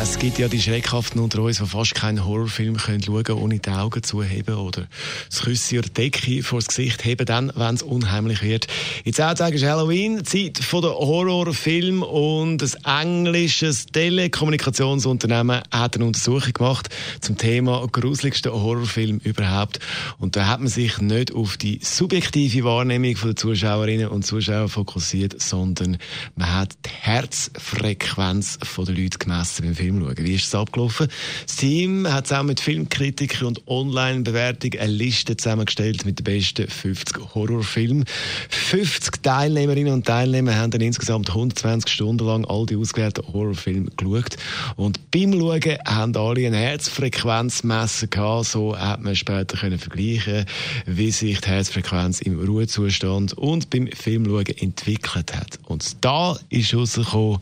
Es gibt ja die Schreckhaften unter uns, die fast keinen Horrorfilm schauen können, ohne die Augen zu heben oder das Küsse oder Decke vor das Gesicht heben, dann, wenn es unheimlich wird. In zehn Tagen ist Halloween, Zeit von der Horrorfilm und ein englisches Telekommunikationsunternehmen hat eine Untersuchung gemacht zum Thema gruseligsten Horrorfilm überhaupt. Und da hat man sich nicht auf die subjektive Wahrnehmung der Zuschauerinnen und Zuschauer fokussiert, sondern man hat die Herzfrequenz der Leute gemessen schauen. Wie ist es abgelaufen? Das Team hat zusammen mit Filmkritikern und Online-Bewertungen eine Liste zusammengestellt mit den besten 50 Horrorfilmen. 50 Teilnehmerinnen und Teilnehmer haben dann insgesamt 120 Stunden lang all die ausgewählten Horrorfilme geschaut. Und beim Schauen haben alle eine Herzfrequenzmesser gehabt. So hat man später können vergleichen, wie sich die Herzfrequenz im Ruhezustand und beim Filmschauen entwickelt hat. Und da ist rausgekommen,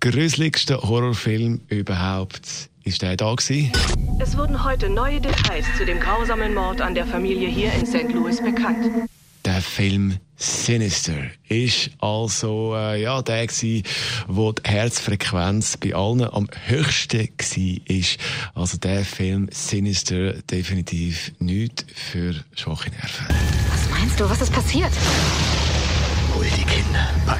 gruseligster Horrorfilm überhaupt. Ist der da gewesen? Es wurden heute neue Details zu dem grausamen Mord an der Familie hier in St. Louis bekannt. Der Film Sinister ist also äh, ja der gewesen, wo die Herzfrequenz bei allen am höchsten war. Ist. Also der Film Sinister definitiv nicht für schwache Nerven. Was meinst du, was ist passiert? Hol die Kinder, pack